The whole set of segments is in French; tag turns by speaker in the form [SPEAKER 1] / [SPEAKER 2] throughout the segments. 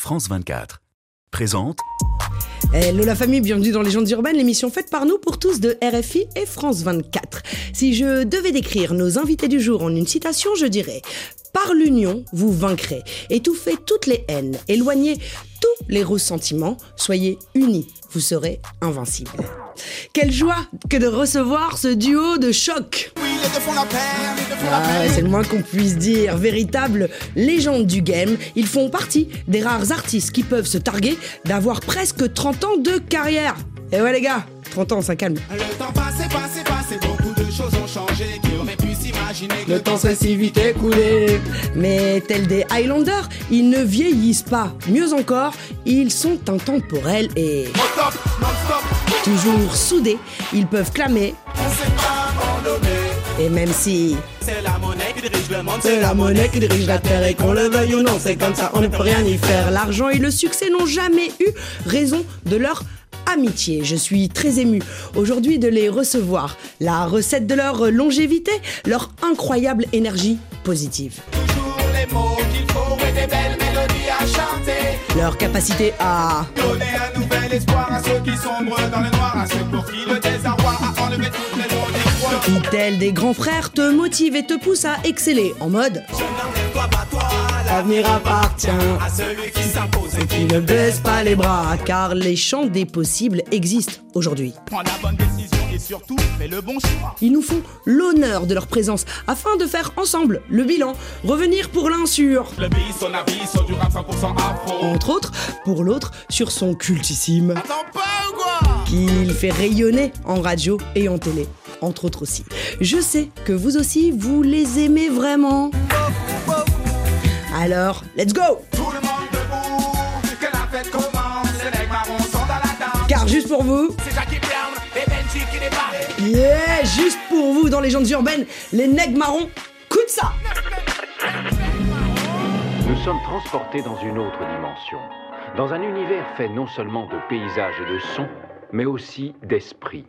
[SPEAKER 1] France 24. Présente
[SPEAKER 2] Hello la famille, bienvenue dans Légendes urbaines, l'émission faite par nous pour tous de RFI et France 24. Si je devais décrire nos invités du jour en une citation, je dirais Par l'union, vous vaincrez. Étouffez toutes les haines, éloignez tous les ressentiments, soyez unis, vous serez invincibles. Quelle joie que de recevoir ce duo de choc ah c'est le moins qu'on puisse dire. Véritable légende du game, ils font partie des rares artistes qui peuvent se targuer d'avoir presque 30 ans de carrière. Et ouais les gars, 30 ans, ça calme.
[SPEAKER 3] Le temps passé, beaucoup de choses ont changé.
[SPEAKER 2] Le temps serait si vite écoulé. Mais tels des Highlanders, ils ne vieillissent pas. Mieux encore, ils sont intemporels et toujours soudés. Ils peuvent clamer.
[SPEAKER 3] on.
[SPEAKER 2] Et même si
[SPEAKER 3] C'est la monnaie qui dirige le monde,
[SPEAKER 2] c'est la monnaie qui dirige la terre et qu'on le veuille ou non, c'est comme ça, on ne peut rien y faire. L'argent et le succès n'ont jamais eu raison de leur amitié. Je suis très ému aujourd'hui de les recevoir. La recette de leur longévité, leur incroyable énergie positive. Leur capacité à
[SPEAKER 3] Donner un nouvel espoir à ceux qui sombrent dans le noir, à ceux pour qui le désarroi a enlevé toutes les d'espoir.
[SPEAKER 2] qui, tels des grands frères, te motivent et te poussent à exceller en mode
[SPEAKER 3] Je n'enlève toi pas toi,
[SPEAKER 2] L'avenir appartient
[SPEAKER 3] à celui qui s'impose et qui
[SPEAKER 2] ne baisse pas les bras, car les champs des possibles existent aujourd'hui.
[SPEAKER 3] prend la bonne décision et surtout fait le bon choix.
[SPEAKER 2] Ils nous font l'honneur de leur présence afin de faire ensemble le bilan, revenir pour l'un sur,
[SPEAKER 3] Le son avis sur du rap 100% afro.
[SPEAKER 2] entre autres, pour l'autre sur son cultissime,
[SPEAKER 3] Attends pas ou quoi?
[SPEAKER 2] Qu'il fait rayonner en radio et en télé, entre autres aussi. Je sais que vous aussi, vous les aimez vraiment. Alors, let's go
[SPEAKER 3] Tout le monde debout, que la fête commence. Les mecs marrons sont dans la danse.
[SPEAKER 2] Car juste pour vous, yeah, juste pour vous dans les gens urbaines, les nègres marrons, coup de ça
[SPEAKER 4] Nous sommes transportés dans une autre dimension, dans un univers fait non seulement de paysages et de sons, mais aussi d'esprit.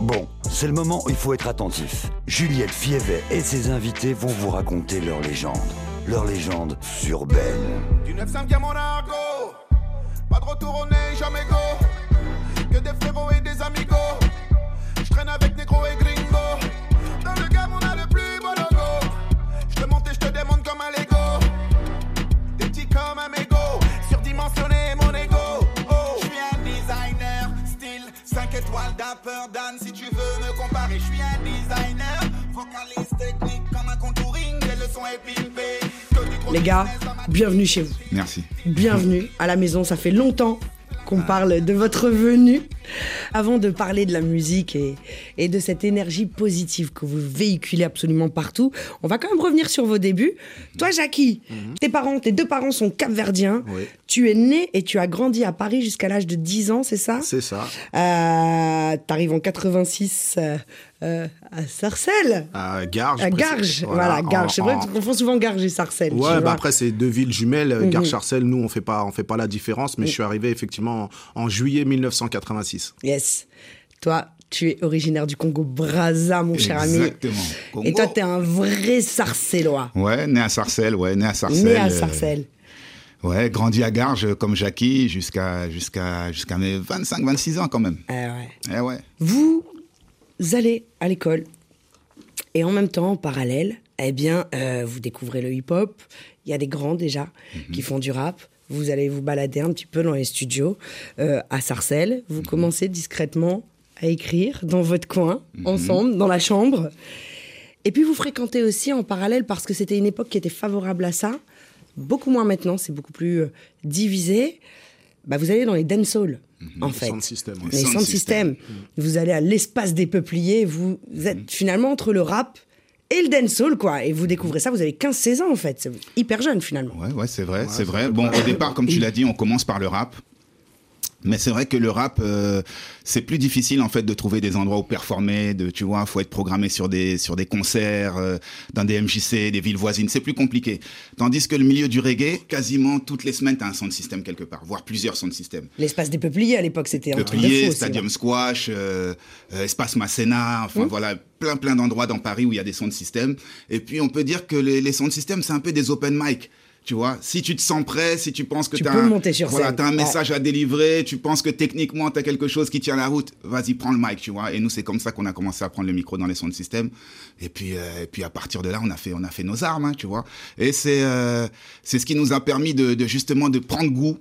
[SPEAKER 5] Bon, c'est le moment où il faut être attentif. Juliette Fievet et ses invités vont vous raconter leur légende. Leur légende urbaine.
[SPEAKER 3] Du 9 vient mon argot. Pas de retour au nez, jamais go. Que des frérots et des amigos. Traîne avec négro et gringo. Dans le game, on a le plus beau logo. Je te monte et je te démonte comme un Lego. Des petits comme un mégot. Surdimensionné mon ego. Oh. Je suis un designer, style 5 étoiles dapper Dan. Si tu veux me comparer, je suis un designer. Vocaliste technique comme un contouring. Des leçons et pimpé.
[SPEAKER 2] Les gars, bienvenue chez vous.
[SPEAKER 6] Merci.
[SPEAKER 2] Bienvenue à la maison, ça fait longtemps qu'on parle de votre venue. Avant de parler de la musique et, et de cette énergie positive que vous véhiculez absolument partout, on va quand même revenir sur vos débuts. Toi, Jackie, tes parents, tes deux parents sont capverdiens.
[SPEAKER 6] Oui.
[SPEAKER 2] Tu es né et tu as grandi à Paris jusqu'à l'âge de 10 ans, c'est ça?
[SPEAKER 6] C'est ça.
[SPEAKER 2] euh, T'arrives en 86 euh, euh, à Sarcelles
[SPEAKER 6] À Garges.
[SPEAKER 2] à Garges, voilà, Garges. C'est vrai qu'on confond souvent Garges et Sarcelles. tu
[SPEAKER 6] Ouais, bah après c'est deux villes jumelles.
[SPEAKER 2] Mhm.
[SPEAKER 6] Garges-Sarcelles, nous on fait pas, on fait pas la différence, mais je suis arrivé effectivement en, en juillet 1986.
[SPEAKER 2] Yes. Toi, tu es originaire du Congo Brazza, mon cher ami.
[SPEAKER 7] Exactement.
[SPEAKER 2] Et toi, t'es un vrai Sarcellois.
[SPEAKER 7] Ouais, né à Sarcelles, ouais, né à Sarcelles.
[SPEAKER 2] Né à
[SPEAKER 7] euh,
[SPEAKER 2] Sarcelles.
[SPEAKER 7] ouais, grandi à Garges euh, comme Jackie jusqu'à jusqu'à jusqu'à mes 25 26 ans quand même.
[SPEAKER 2] Ah ouais.
[SPEAKER 7] Eh ouais.
[SPEAKER 2] Vous allez à l'école et en même temps, en parallèle, eh bien, euh, vous découvrez le hip-hop. Il y a des grands déjà
[SPEAKER 7] Mhm.
[SPEAKER 2] qui font du rap. Vous allez vous balader un petit peu dans les studios euh, à Sarcelles. Vous
[SPEAKER 7] Mhm.
[SPEAKER 2] commencez discrètement à écrire dans votre coin,
[SPEAKER 7] Mhm.
[SPEAKER 2] ensemble, dans la chambre. Et puis vous fréquentez aussi en parallèle, parce que c'était une époque qui était favorable à ça, beaucoup moins maintenant, c'est beaucoup plus euh, divisé. Bah, vous allez dans les dancehall, en fait.
[SPEAKER 6] sound system, ouais.
[SPEAKER 2] Les
[SPEAKER 7] Sound
[SPEAKER 2] sound
[SPEAKER 7] system.
[SPEAKER 2] system. Vous allez à l'espace des peupliers, vous êtes finalement entre le rap et le dancehall, quoi. Et vous découvrez ça, vous avez 15-16 ans, en fait. C'est hyper jeune, finalement.
[SPEAKER 7] Ouais, ouais, c'est vrai, c'est vrai. Bon, au départ, comme tu l'as dit, on commence par le rap. Mais c'est vrai que le rap, euh, c'est plus difficile en fait de trouver des endroits où performer. De, tu vois, faut être programmé sur des sur des concerts, euh, dans des MJC, des villes voisines. C'est plus compliqué. Tandis que le milieu du reggae, quasiment toutes les semaines, t'as un sound system quelque part, voire plusieurs sound systems.
[SPEAKER 2] L'espace des peupliers, à l'époque, c'était un truc de
[SPEAKER 7] Peuplier,
[SPEAKER 2] aussi,
[SPEAKER 7] Stadium. Squash, euh, Espace Masséna, enfin voilà, plein plein d'endroits dans Paris où il y a des sound systems. Et puis on peut dire que les, les sound systems, c'est un peu des open mic. Tu vois, si tu te sens prêt, si tu penses que
[SPEAKER 2] Tu
[SPEAKER 7] t'as
[SPEAKER 2] peux
[SPEAKER 7] un,
[SPEAKER 2] monter sur
[SPEAKER 7] voilà, t'as un
[SPEAKER 2] Ouais.
[SPEAKER 7] message à délivrer, tu penses que techniquement tu as quelque chose qui tient la route, vas-y, prends le mic, tu vois. Et nous, c'est comme ça qu'on a commencé à prendre le micro dans les sons de système. Et puis, euh, et puis à partir de là, on a fait, on a fait nos armes, hein, tu vois. Et c'est, euh, c'est ce qui nous a permis de, de justement de prendre goût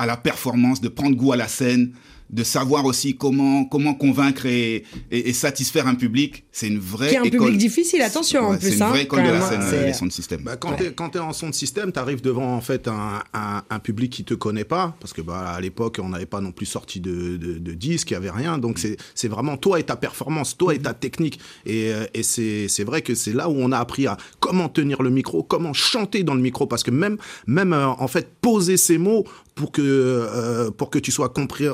[SPEAKER 7] à la performance, de prendre goût à la scène, de savoir aussi comment comment convaincre et, et, et satisfaire un public. C'est une vraie
[SPEAKER 2] Qui est un
[SPEAKER 7] école.
[SPEAKER 2] public difficile, attention, en
[SPEAKER 7] Ouais,
[SPEAKER 2] plus,
[SPEAKER 7] C'est une
[SPEAKER 2] hein,
[SPEAKER 7] vraie école
[SPEAKER 2] quand
[SPEAKER 7] de la
[SPEAKER 2] hein,
[SPEAKER 7] scène,
[SPEAKER 2] c'est-
[SPEAKER 7] euh, les sons de système.
[SPEAKER 6] Bah, quand quand t'es en son de système, t'arrives devant en fait un, un, un public qui te connaît pas parce que bah à l'époque on n'avait pas non plus sorti de, de, de disques, il y avait rien. Donc c'est c'est vraiment toi et ta performance, toi et ta technique. Et, euh, et c'est c'est vrai que c'est là où on a appris à comment tenir le micro, comment chanter dans le micro parce que même même euh, en fait poser ces mots pour que euh, pour que tu sois compris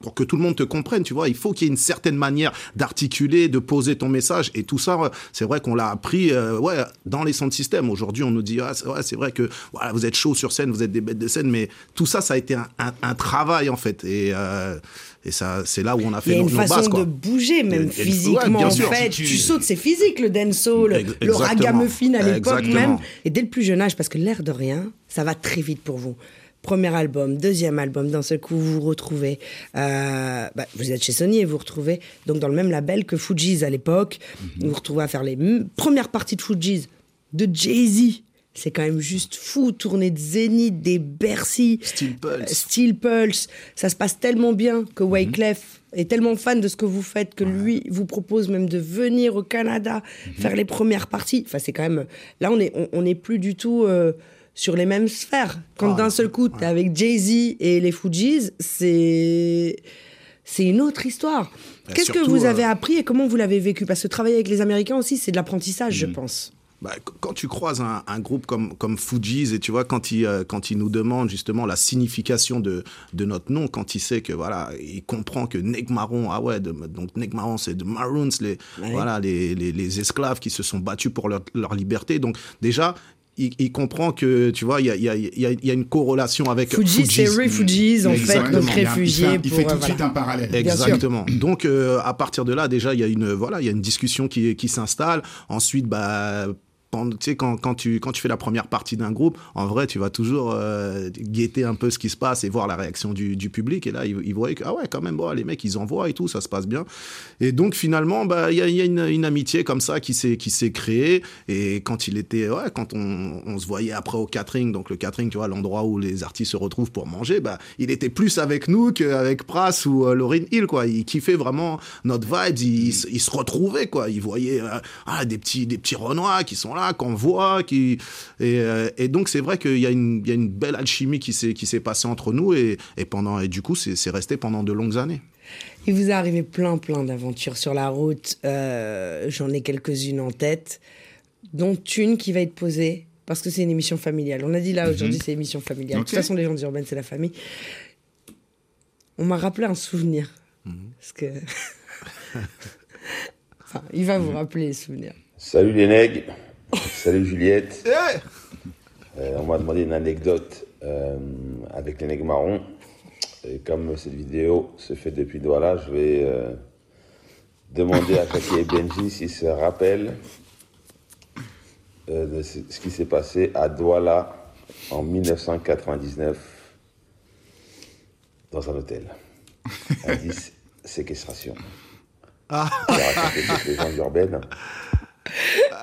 [SPEAKER 6] pour que tout le monde te comprenne, tu vois, il faut qu'il y ait une certaine manière d'articuler, de poser ton message, et tout ça, c'est vrai qu'on l'a appris, euh, ouais, dans les sons de système. Aujourd'hui, on nous dit, ah, c'est ouais, c'est vrai que voilà, vous êtes chaud sur scène, vous êtes des bêtes de scène, mais tout ça, ça a été un, un- un travail en fait, et, euh, et ça, c'est là où on a
[SPEAKER 2] Il y
[SPEAKER 6] fait
[SPEAKER 2] a
[SPEAKER 6] nos,
[SPEAKER 2] une
[SPEAKER 6] nos
[SPEAKER 2] façon
[SPEAKER 6] bases, quoi.
[SPEAKER 2] de bouger, même
[SPEAKER 6] une-
[SPEAKER 2] physiquement,
[SPEAKER 6] ouais,
[SPEAKER 2] en
[SPEAKER 6] sûr.
[SPEAKER 2] fait. Tu...
[SPEAKER 7] tu-
[SPEAKER 2] sautes, c'est physique, le dancehall,
[SPEAKER 6] Ex-
[SPEAKER 2] le ragamuffin à l'époque
[SPEAKER 6] Exactement.
[SPEAKER 2] même. Et dès le plus jeune âge, parce que l'air de rien, ça va très vite pour vous. Premier album, deuxième album, d'un seul coup, vous vous retrouvez. euh, bah, vous êtes chez Sony et vous vous retrouvez donc dans le même label que Fugees à l'époque.
[SPEAKER 6] Mhm.
[SPEAKER 2] Vous vous retrouvez à faire les premières parties de Fugees de Jay-Z. C'est quand même juste fou, tourner de Zénith, des Bercy,
[SPEAKER 6] Steel Pulse.
[SPEAKER 2] euh, Steel Pulse. Ça se passe tellement bien que Wyclef est tellement fan de ce que vous faites que lui vous propose même de venir au Canada faire les premières parties. Enfin, c'est quand même. Là, on est, on, on est plus du tout euh, sur les mêmes sphères. Quand
[SPEAKER 6] Ah,
[SPEAKER 2] d'un seul coup, t'es avec Jay-Z et les Fujis, c'est. C'est une autre histoire.
[SPEAKER 6] Et
[SPEAKER 2] Qu'est-ce que vous
[SPEAKER 6] euh,
[SPEAKER 2] avez appris et comment vous l'avez vécu? Parce que travailler avec les Américains aussi, c'est de l'apprentissage, je pense.
[SPEAKER 6] Bah, qu- quand tu croises un, un groupe comme, comme Fujis et tu vois, quand il, euh, quand il nous demande justement la signification de, de notre nom, quand il sait que voilà, il comprend que Neg Marron, ah ouais, de- donc Neg Marron, c'est de Maroons, les,
[SPEAKER 2] Ouais.
[SPEAKER 6] voilà, les, les, les esclaves qui se sont battus pour leur, leur liberté. Donc, déjà, il, il comprend que, tu vois, il y a, il y, a, il y, a, il y a une corrélation avec
[SPEAKER 2] Fujis, c'est refugees, en fait, donc réfugiés.
[SPEAKER 7] Il fait, il
[SPEAKER 2] pour,
[SPEAKER 7] fait tout
[SPEAKER 2] euh,
[SPEAKER 7] de
[SPEAKER 2] voilà.
[SPEAKER 7] suite un parallèle.
[SPEAKER 6] Exactement. Donc euh, à partir de là, déjà, il y a une voilà, il y a une discussion qui qui s'installe. Ensuite, bah quand, tu, fais la première partie d'un groupe, en vrai, tu vas toujours euh, guetter un peu ce qui se passe et voir la réaction du, public. Et là, ils, ils voient que, ah ouais, quand même, les mecs, ils envoient et tout, ça se passe bien. Et donc, finalement, bah, il y a, une, amitié comme ça qui s'est, créée. Et quand il était, quand on, se voyait après au catering, donc le catering, tu vois, l'endroit où les artistes se retrouvent pour manger, bah, il était plus avec nous qu'avec Pras ou euh, Lauryn Hill. Il kiffait vraiment notre vibes, il, se- retrouvait. Il voyait euh, ah, des, petits, des petits Renois qui sont là, qu'on voit. Qui... Et, euh, et donc, c'est vrai qu'il y, a une- il y a une belle alchimie qui s'est, passée entre nous. Et, et, pendant, et du coup, c'est, resté pendant de longues années.
[SPEAKER 2] Il vous est arrivé plein, plein d'aventures sur la route. Euh, J'en ai quelques-unes en tête, dont une qui va être posée parce que c'est une émission familiale. On a dit là aujourd'hui, c'est émission familiale. De toute façon, les gens urbaines, c'est la famille. On m'a rappelé un souvenir. Parce que. enfin, il va vous rappeler les souvenirs.
[SPEAKER 8] Salut les nègres, salut Juliette. Euh, on m'a demandé une anecdote euh, avec les nègres marrons. Et comme cette vidéo se fait depuis Douala, je vais euh, demander à Kaki et Benji s'ils se rappellent de ce qui s'est passé à Douala en 1999 dans un hôtel. Indice, séquestration.
[SPEAKER 6] Ah.
[SPEAKER 8] J'ai raconté cette légende urbaine.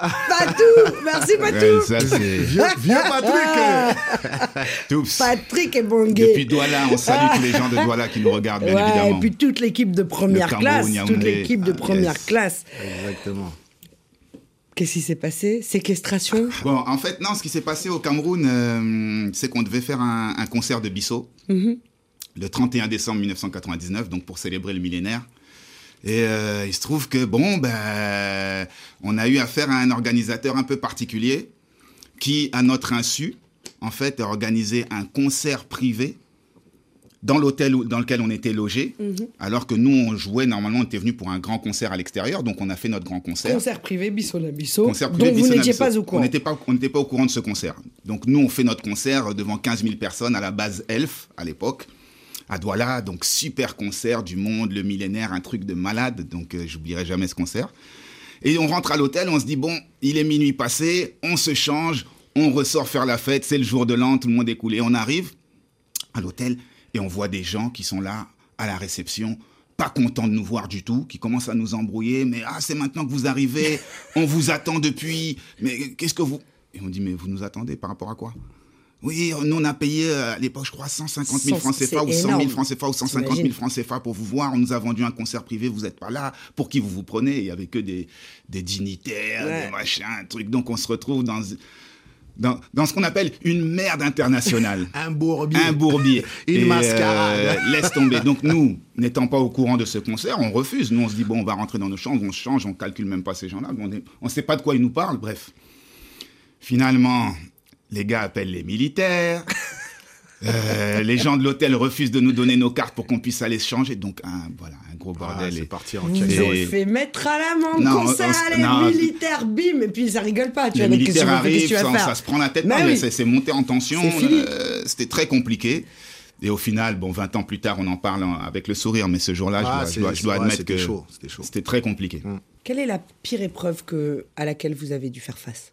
[SPEAKER 2] Patou Merci, Patou
[SPEAKER 7] Ouais, ça, c'est.
[SPEAKER 6] Viens, viens Patrick
[SPEAKER 7] Toups.
[SPEAKER 2] Patrick et Bongué.
[SPEAKER 7] Depuis Douala, on salue tous les gens de Douala qui nous regardent, bien
[SPEAKER 2] Ouais,
[SPEAKER 7] évidemment.
[SPEAKER 2] et puis toute l'équipe de première classe. Toute l'équipe de
[SPEAKER 7] Ah,
[SPEAKER 2] première
[SPEAKER 7] yes.
[SPEAKER 2] classe.
[SPEAKER 6] Exactement.
[SPEAKER 2] Qu'est-ce qui s'est passé? Séquestration?
[SPEAKER 7] Bon, en fait, non, ce qui s'est passé au Cameroun, euh, c'est qu'on devait faire un, un concert de Bissot le 31 décembre 1999, donc pour célébrer le millénaire. Et euh, il se trouve que, bon, ben, on a eu affaire à un organisateur un peu particulier qui, à notre insu, en fait, a organisé un concert privé dans l'hôtel dans lequel on était logé, alors que nous, on jouait, normalement, on était venu pour un grand concert à l'extérieur, donc on a fait notre grand concert.
[SPEAKER 2] Concert privé, Bissot la Bissot,
[SPEAKER 7] Concert privé
[SPEAKER 2] dont vous n'étiez pas au
[SPEAKER 7] On
[SPEAKER 2] courant.
[SPEAKER 7] n'était pas, on n'était pas au courant de ce concert. Donc nous, on fait notre concert devant 15 000 personnes à la base Elf à l'époque, à Douala. Donc super concert du monde, le millénaire, un truc de malade. Donc euh, j'oublierai jamais ce concert. Et on rentre à l'hôtel, on se dit bon, il est minuit passé, on se change, On ressort faire la fête, c'est le jour de l'an, tout le monde est coulé. On arrive à l'hôtel et on voit des gens qui sont là à la réception pas contents de nous voir du tout, qui commencent à nous embrouiller, mais ah c'est maintenant que vous arrivez, on vous attend depuis, mais qu'est-ce que vous... Et on dit mais vous nous attendez par rapport à quoi? Oui, nous on a payé euh, à l'époque, je crois, 150 000 francs CFA ou 100 000 francs CFA ou 150 000 francs CFA pour vous voir. On nous a vendu un concert privé, vous n'êtes pas là. Pour qui vous vous prenez Il y avait que des, des dignitaires, des machins, un truc. Donc on se retrouve dans dans, dans, ce qu'on appelle une merde internationale.
[SPEAKER 6] un bourbier.
[SPEAKER 7] Un bourbier.
[SPEAKER 6] une mascarade.
[SPEAKER 7] Euh, laisse tomber. Donc nous, n'étant pas au courant de ce concert, on refuse. Nous, on se dit, bon, on va rentrer dans nos chambres, on se change, on calcule même pas ces gens-là. On ne sait pas de quoi ils nous parlent, bref. Finalement, les gars appellent les militaires. Euh, les gens de l'hôtel refusent de nous donner nos cartes pour qu'on puisse aller se changer. Donc, un, voilà, un gros bordel.
[SPEAKER 6] Ah, c'est parti en
[SPEAKER 2] Vous ont fait mettre à l'amende, concert à les militaires, bim, et puis ça rigole pas. Tu
[SPEAKER 7] les
[SPEAKER 2] vois,
[SPEAKER 7] militaires arrivent, ça, ça se prend la tête,
[SPEAKER 2] Bah
[SPEAKER 7] mais
[SPEAKER 2] oui.
[SPEAKER 7] c'est c'est monté en tension. Euh, C'était très compliqué. Et au final, bon, 20 ans plus tard, on en parle avec le sourire, mais ce jour-là,
[SPEAKER 6] Ah,
[SPEAKER 7] je dois, je dois,
[SPEAKER 6] c'est-
[SPEAKER 7] je dois
[SPEAKER 6] ouais,
[SPEAKER 7] admettre que
[SPEAKER 6] c'était
[SPEAKER 7] très compliqué.
[SPEAKER 2] Quelle est la pire épreuve que, à laquelle vous avez dû faire face?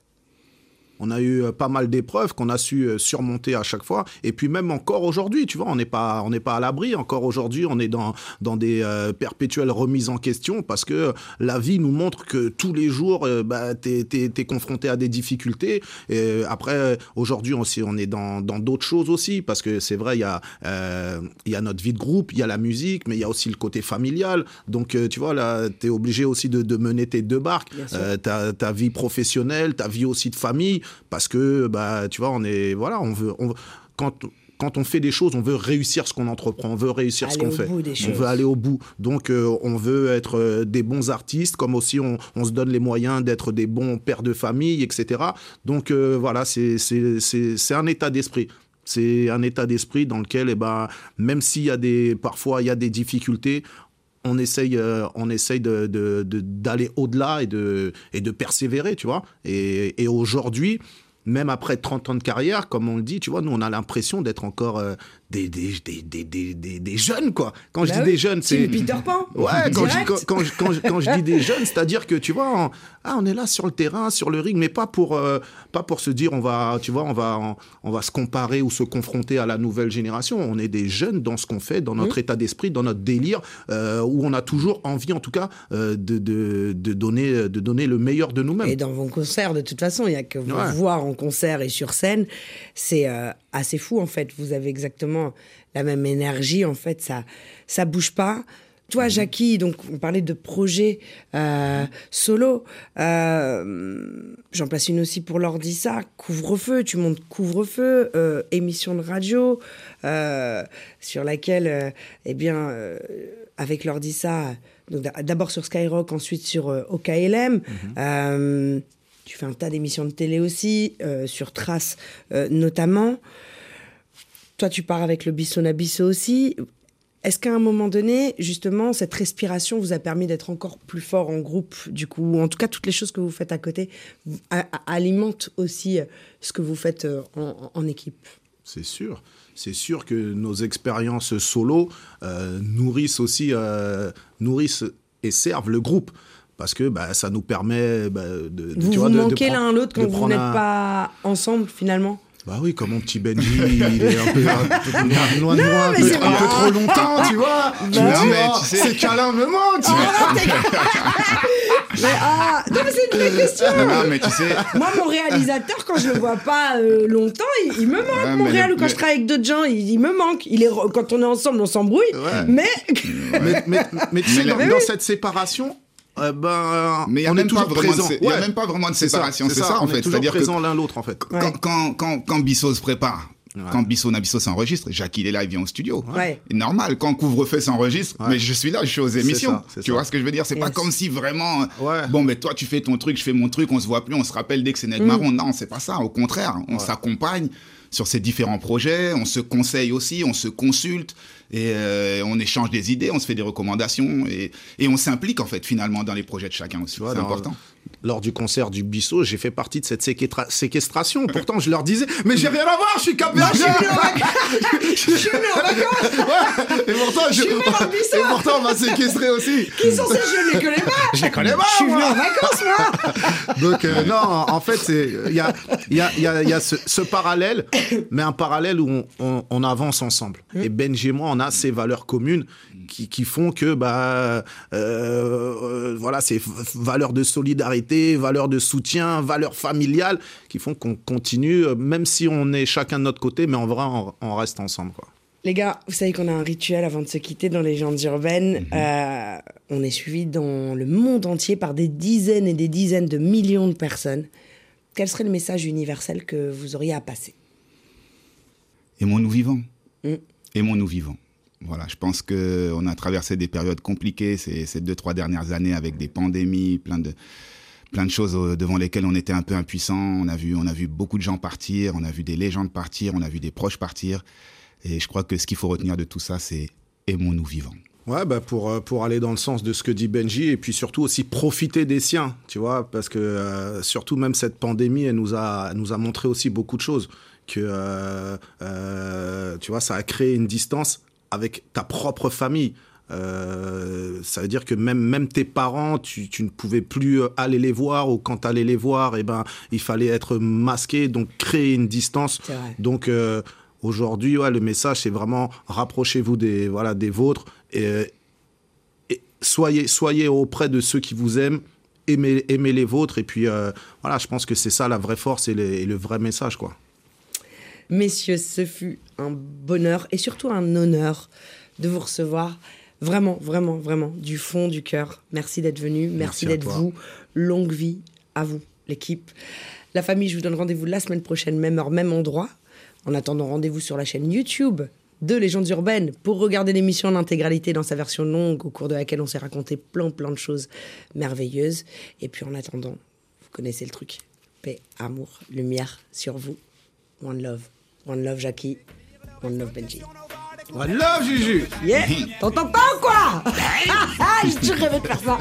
[SPEAKER 6] On a eu euh, pas mal d'épreuves qu'on a su euh, surmonter à chaque fois. Et puis même encore aujourd'hui, tu vois, on n'est pas, on n'est pas à l'abri. Encore aujourd'hui, on est dans, dans des euh, perpétuelles remises en question parce que la vie nous montre que tous les jours, euh, bah, tu es, confronté à des difficultés. Et euh, après, euh, aujourd'hui, on, on est dans dans d'autres choses aussi parce que c'est vrai, il y, a, euh, il y a notre vie de groupe, il y a la musique, mais il y a aussi le côté familial. Donc, euh, tu vois, là, tu es obligé aussi de, de mener tes deux barques. Euh, ta, ta vie professionnelle, ta vie aussi de famille, parce que bah tu vois, on est voilà, on veut, on, quand quand on fait des choses, on veut réussir ce qu'on entreprend, on veut réussir ce qu'on fait,
[SPEAKER 2] bout des
[SPEAKER 6] on
[SPEAKER 2] choses.
[SPEAKER 6] veut aller au bout. Donc euh, on veut être euh, des bons artistes, comme aussi on, on se donne les moyens d'être des bons pères de famille, etc. Donc euh, voilà, c'est un état d'esprit. C'est un état d'esprit dans lequel, eh ben, même s'il y a des, parfois il y a des difficultés, on essaye, euh, on essaye de, d'aller au-delà et de, et de persévérer, tu vois. Et, et aujourd'hui, même après 30 ans de carrière, comme on le dit, tu vois, nous, on a l'impression d'être encore euh, des, des, des, des, des, des- jeunes, quoi. Quand je
[SPEAKER 2] Bah
[SPEAKER 6] dis
[SPEAKER 2] oui,
[SPEAKER 6] des jeunes, c'est...
[SPEAKER 2] Peter Pan.
[SPEAKER 6] Ouais, quand je, quand, quand quand je- quand je dis des jeunes, c'est-à-dire que tu vois, on, ah, on est là sur le terrain, sur le ring, mais pas pour, euh, pas pour se dire on va, tu vois, on va, on, on va se comparer ou se confronter à la nouvelle génération. On est des jeunes dans ce qu'on fait, dans notre état d'esprit, dans notre délire, euh, où on a toujours envie, en tout cas, euh, de, de, de donner, de donner le meilleur de nous-mêmes.
[SPEAKER 2] Et dans vos concerts, de toute façon, il n'y a que vous voir en concert et sur scène. C'est assez fou, en fait. Vous avez exactement la même énergie, en fait. Ça ça bouge pas. Toi, Jackie, donc on parlait de projets euh, solo. Euh, J'en place une aussi pour l'Ordissa. Couvre-feu, tu montes couvre-feu, euh, émission de radio sur laquelle, eh bien, avec donc d'a- d'abord sur Skyrock, ensuite sur OKLM. Euh, tu fais un tas d'émissions de télé aussi, euh, sur Trace euh, notamment. Toi, tu pars avec le Bisson à aussi. Est-ce qu'à un moment donné, justement, cette respiration vous a permis d'être encore plus fort en groupe, du coup ou En tout cas, toutes les choses que vous faites à côté alimentent aussi euh, ce que vous faites en, équipe?
[SPEAKER 6] C'est sûr. C'est sûr que nos expériences solo nourrissent aussi, nourrissent et servent le groupe. Parce que bah, ça nous permet bah, de, de-
[SPEAKER 2] Vous
[SPEAKER 6] tu
[SPEAKER 2] vous
[SPEAKER 6] vois,
[SPEAKER 2] manquez l'un l'autre quand vous n'êtes
[SPEAKER 6] un-
[SPEAKER 2] pas ensemble, finalement
[SPEAKER 6] Bah oui, comme mon petit Benji, il est un peu, loin, de moi, un, peu,
[SPEAKER 2] c'est
[SPEAKER 6] un peu trop longtemps, tu vois. tu
[SPEAKER 7] Non,
[SPEAKER 6] me dis,
[SPEAKER 7] mais
[SPEAKER 6] oh,
[SPEAKER 7] tu sais-
[SPEAKER 6] ces câlins me manquent. tu vois.
[SPEAKER 2] Mais ah Non, mais c'est une vraie question
[SPEAKER 7] non, mais tu sais,
[SPEAKER 2] Moi, mon réalisateur, quand je le vois pas euh, longtemps, il, il me manque.
[SPEAKER 7] Ouais,
[SPEAKER 2] mon
[SPEAKER 7] mais
[SPEAKER 2] réal,
[SPEAKER 7] le-
[SPEAKER 2] ou quand
[SPEAKER 7] mais-
[SPEAKER 2] je travaille avec d'autres gens, il, il me manque. Il est quand on est ensemble, on s'embrouille. Mais
[SPEAKER 6] mais, mais, mais tu sais, dans cette séparation, euh, ben,
[SPEAKER 7] mais il y a
[SPEAKER 6] on
[SPEAKER 7] même
[SPEAKER 6] est toujours
[SPEAKER 7] pas vraiment de y a
[SPEAKER 6] Ouais.
[SPEAKER 7] même pas vraiment de
[SPEAKER 6] C'est ça,
[SPEAKER 7] séparation, c'est ça,
[SPEAKER 6] on
[SPEAKER 7] en fait.
[SPEAKER 6] toujours
[SPEAKER 7] C'est-à-dire que
[SPEAKER 6] présent l'un l'autre en fait.
[SPEAKER 2] Ouais.
[SPEAKER 7] quand, quand, quand, quand Bissot se prépare, quand Bissot Nabisso s'enregistre, Jacques il est là, il vient au studio.
[SPEAKER 2] Ouais.
[SPEAKER 7] Normal, quand Couvre-feu s'enregistre,
[SPEAKER 6] Ouais.
[SPEAKER 7] mais je suis là, je suis aux émissions.
[SPEAKER 6] ça,
[SPEAKER 7] tu
[SPEAKER 6] ça.
[SPEAKER 7] vois ce que je veux dire? C'est pas
[SPEAKER 2] Yes.
[SPEAKER 7] comme si vraiment,
[SPEAKER 6] Ouais.
[SPEAKER 7] bon, mais toi tu fais ton truc, je fais mon truc, on se voit plus, on se rappelle dès que c'est
[SPEAKER 2] Mm.
[SPEAKER 7] Ned Marron. Non, c'est pas ça. Au contraire, on s'accompagne sur ces différents projets, on se conseille aussi, on se consulte et euh, on échange des idées, on se fait des recommandations et, et on s'implique en fait finalement dans les projets de chacun aussi. C'est important.
[SPEAKER 6] Lors du concert du Bissot, j'ai fait partie de cette séquestra- séquestration. Pourtant, je leur disais, mais j'ai rien à voir, je suis capable.
[SPEAKER 2] je suis venu en vacances.
[SPEAKER 6] Ouais. Et pourtant, je,
[SPEAKER 2] Je suis
[SPEAKER 6] et pourtant, on m'a séquestré aussi.
[SPEAKER 2] Qui sont ces Je les connais pas.
[SPEAKER 6] Je les connais pas,
[SPEAKER 2] Je suis venu
[SPEAKER 6] moi.
[SPEAKER 2] en vacances, moi.
[SPEAKER 6] Donc euh, non, en fait, il y a il y a il y a, il y a ce, ce parallèle, mais un parallèle où on, on, on avance ensemble. Et Benji et moi, on a ces valeurs communes qui, qui font que bah euh, euh, voilà, ces valeurs de solidarité, valeurs de soutien, valeurs familiales qui font qu'on continue, euh, même si on est chacun de notre côté, mais en vrai, on, on reste ensemble quoi.
[SPEAKER 2] Les gars, vous savez qu'on a un rituel avant de se quitter dans les légendes urbaines. Euh, on est suivi dans le monde entier par des dizaines et des dizaines de millions de personnes. Quel serait le message universel que vous auriez à passer?
[SPEAKER 7] Aimons-nous vivants.
[SPEAKER 2] Mm.
[SPEAKER 7] Aimons-nous vivants. Voilà, je pense que on a traversé des périodes compliquées ces, ces deux trois dernières années avec des pandémies, plein de plein de choses euh, devant lesquelles on était un peu impuissant. On a vu on a vu beaucoup de gens partir, on a vu des légendes partir, on a vu des proches partir. Et je crois que ce qu'il faut retenir de tout ça, c'est aimons-nous vivants.
[SPEAKER 6] Ouais, bah pour, euh, pour aller dans le sens de ce que dit Benji et puis surtout aussi profiter des siens, tu vois, parce que euh, surtout même cette pandémie, elle nous a, nous a montré aussi beaucoup de choses. Que, tu vois, ça a créé une distance avec ta propre famille. Euh, ça veut dire que même, même tes parents, tu, tu ne pouvais plus euh, aller les voir ou quand tu allais les voir, eh ben, il fallait être masqué, donc créer une distance. Donc euh, aujourd'hui, ouais, le message, c'est vraiment rapprochez-vous des, voilà, des vôtres et, et soyez, soyez auprès de ceux qui vous aiment, aimez, aimez les vôtres. Et puis euh, voilà, je pense que c'est ça la vraie force et le, et le vrai message. quoi.
[SPEAKER 2] Messieurs, ce fut un bonheur et surtout un honneur de vous recevoir. Vraiment, vraiment, vraiment, du fond du cœur. Merci d'être venu, merci, d'être vous. Longue vie à vous, l'équipe. La famille, je vous donne rendez-vous la semaine prochaine, même heure, même endroit. En attendant, rendez-vous sur la chaîne YouTube de Légendes Urbaines pour regarder l'émission en intégralité dans sa version longue, au cours de laquelle on s'est raconté plein, plein de choses merveilleuses. Et puis en attendant, vous connaissez le truc. Paix, amour, lumière sur vous. One love. One love Jackie. One love Benji.
[SPEAKER 6] One love, Juju
[SPEAKER 2] Yeah T'entends pas ou quoi? J'ai toujours rêvé de faire ça.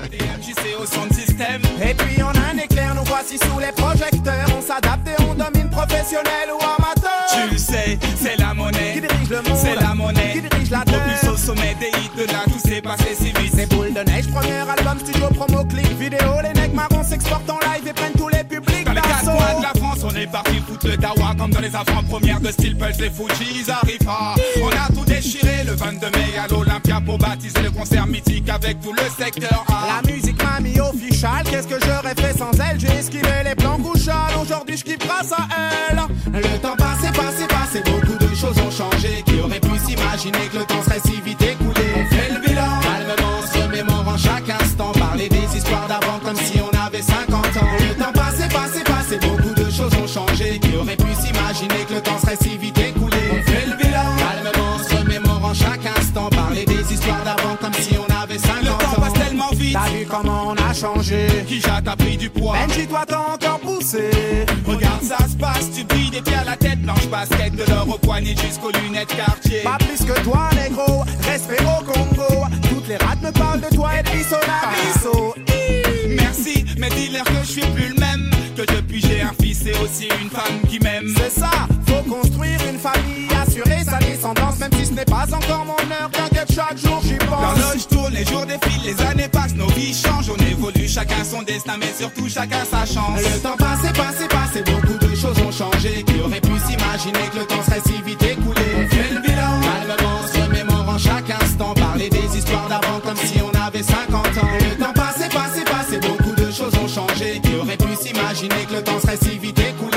[SPEAKER 3] Au son de système. Et puis on a un éclair, nous voici sous les projecteurs. On s'adapte et on domine professionnel ou amateur.
[SPEAKER 9] Tu le sais, c'est la monnaie.
[SPEAKER 3] Qui dirige le monde
[SPEAKER 9] C'est la monnaie.
[SPEAKER 3] Qui dirige la
[SPEAKER 9] Au
[SPEAKER 3] terre
[SPEAKER 9] plus au sommet des hits de là, tout s'est passé si vite.
[SPEAKER 3] C'est boule de neige, premier album, studio, promo, clip, vidéo. Les mecs marrons s'exportent en
[SPEAKER 9] la France, on est parti foutre le dawa comme dans les avant-premières de Steel Pulse, les Fujis arrivent. On a tout déchiré le 22 mai à l'Olympia pour baptiser le concert mythique avec tout le secteur A.
[SPEAKER 3] La musique m'a mis official, qu'est-ce que j'aurais fait sans elle? J'ai esquivé les plans couchales, aujourd'hui je kiffe grâce à elle Le temps passé, passé, passé, beaucoup de choses ont changé Qui aurait pu s'imaginer que le temps serait si vite le temps serait si vite écoulé. On fait le bilan, calmement, se remémorant chaque instant. Parler des histoires d'avant comme si on avait 50
[SPEAKER 9] Le
[SPEAKER 3] ans.
[SPEAKER 9] temps passe tellement vite.
[SPEAKER 3] T'as vu comment on a changé.
[SPEAKER 9] Qui t'a pris du poids?
[SPEAKER 3] Benji, toi t'as encore poussé.
[SPEAKER 9] Regarde ça se passe, tu brilles des pieds à la tête, blanche basket de l'or au poignet jusqu'aux lunettes quartier.
[SPEAKER 3] Pas plus que toi, négro, respect au Congo. Toutes les rats me parlent de toi et de Bisso Nabisso
[SPEAKER 9] Merci, mais dis-leur que je suis plus le même. Que depuis j'ai un fils et aussi une femme qui m'aime.
[SPEAKER 3] C'est ça, construire une famille, assurer sa descendance Même si ce n'est pas encore mon heure, t'inquiète, chaque jour j'y pense.
[SPEAKER 9] L'horloge tourne, les jours défilent, les années passent, nos vies changent, on évolue, chacun son destin, mais surtout chacun sa chance.
[SPEAKER 3] Le temps passé, passé, passé, beaucoup de choses ont changé Qui aurait pu s'imaginer que le temps serait si vite écoulé. On fait le bilan, calmement, se remémorant chaque instant Parler des histoires d'avant comme si on avait 50 ans. Le temps passé, passé, passé, beaucoup de choses ont changé Qui aurait pu s'imaginer que le temps serait si vite écoulé